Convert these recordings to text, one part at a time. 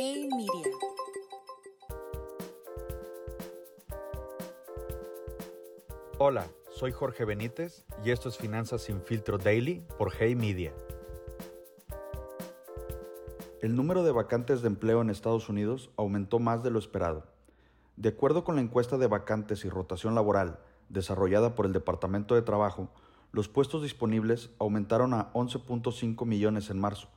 Hey Media. Hola, soy Jorge Benítez y esto es Finanzas sin filtro daily por Hey Media. El número de vacantes de empleo en Estados Unidos aumentó más de lo esperado. De acuerdo con la encuesta de vacantes y rotación laboral desarrollada por el Departamento de Trabajo, los puestos disponibles aumentaron a 11.5 millones en marzo,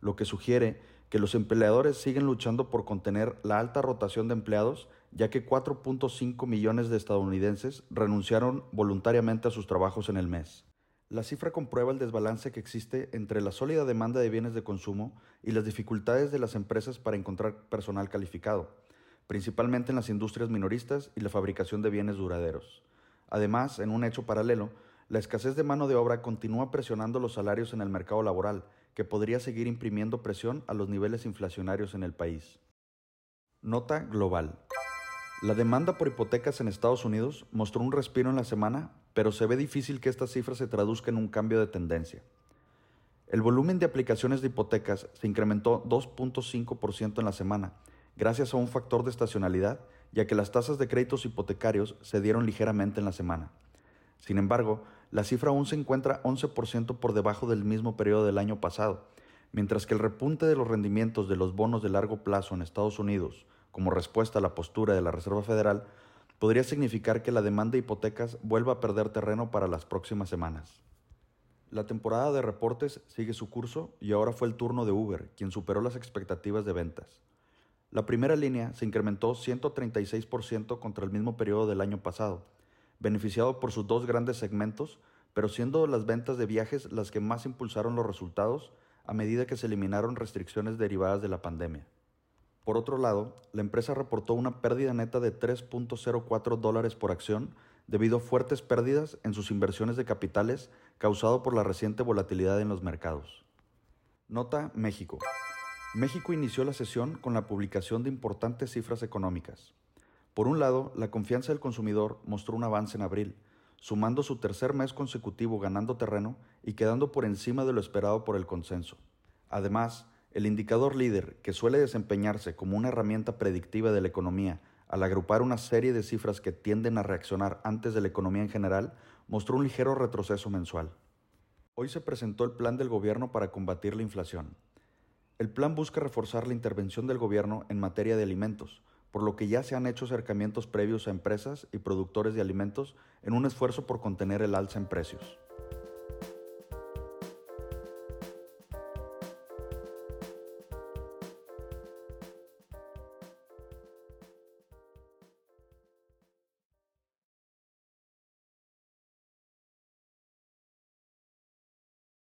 lo que sugiere que los empleadores siguen luchando por contener la alta rotación de empleados, ya que 4.5 millones de estadounidenses renunciaron voluntariamente a sus trabajos en el mes. La cifra comprueba el desbalance que existe entre la sólida demanda de bienes de consumo y las dificultades de las empresas para encontrar personal calificado, principalmente en las industrias minoristas y la fabricación de bienes duraderos. Además, en un hecho paralelo, la escasez de mano de obra continúa presionando los salarios en el mercado laboral, que podría seguir imprimiendo presión a los niveles inflacionarios en el país. Nota global. La demanda por hipotecas en Estados Unidos mostró un respiro en la semana, pero se ve difícil que esta cifra se traduzca en un cambio de tendencia. El volumen de aplicaciones de hipotecas se incrementó 2.5% en la semana, gracias a un factor de estacionalidad, ya que las tasas de créditos hipotecarios se dieron ligeramente en la semana. Sin embargo, la cifra aún se encuentra 11% por debajo del mismo periodo del año pasado, mientras que el repunte de los rendimientos de los bonos de largo plazo en Estados Unidos, como respuesta a la postura de la Reserva Federal, podría significar que la demanda de hipotecas vuelva a perder terreno para las próximas semanas. La temporada de reportes sigue su curso y ahora fue el turno de Uber, quien superó las expectativas de ventas. La primera línea se incrementó 136% contra el mismo periodo del año pasado, beneficiado por sus dos grandes segmentos, pero siendo las ventas de viajes las que más impulsaron los resultados a medida que se eliminaron restricciones derivadas de la pandemia. Por otro lado, la empresa reportó una pérdida neta de 3.04 dólares por acción debido a fuertes pérdidas en sus inversiones de capitales causado por la reciente volatilidad en los mercados. Nota México. México inició la sesión con la publicación de importantes cifras económicas. Por un lado, la confianza del consumidor mostró un avance en abril, sumando su tercer mes consecutivo ganando terreno y quedando por encima de lo esperado por el consenso. Además, el indicador líder, que suele desempeñarse como una herramienta predictiva de la economía al agrupar una serie de cifras que tienden a reaccionar antes de la economía en general, mostró un ligero retroceso mensual. Hoy se presentó el plan del gobierno para combatir la inflación. El plan busca reforzar la intervención del gobierno en materia de alimentos, por lo que ya se han hecho acercamientos previos a empresas y productores de alimentos en un esfuerzo por contener el alza en precios.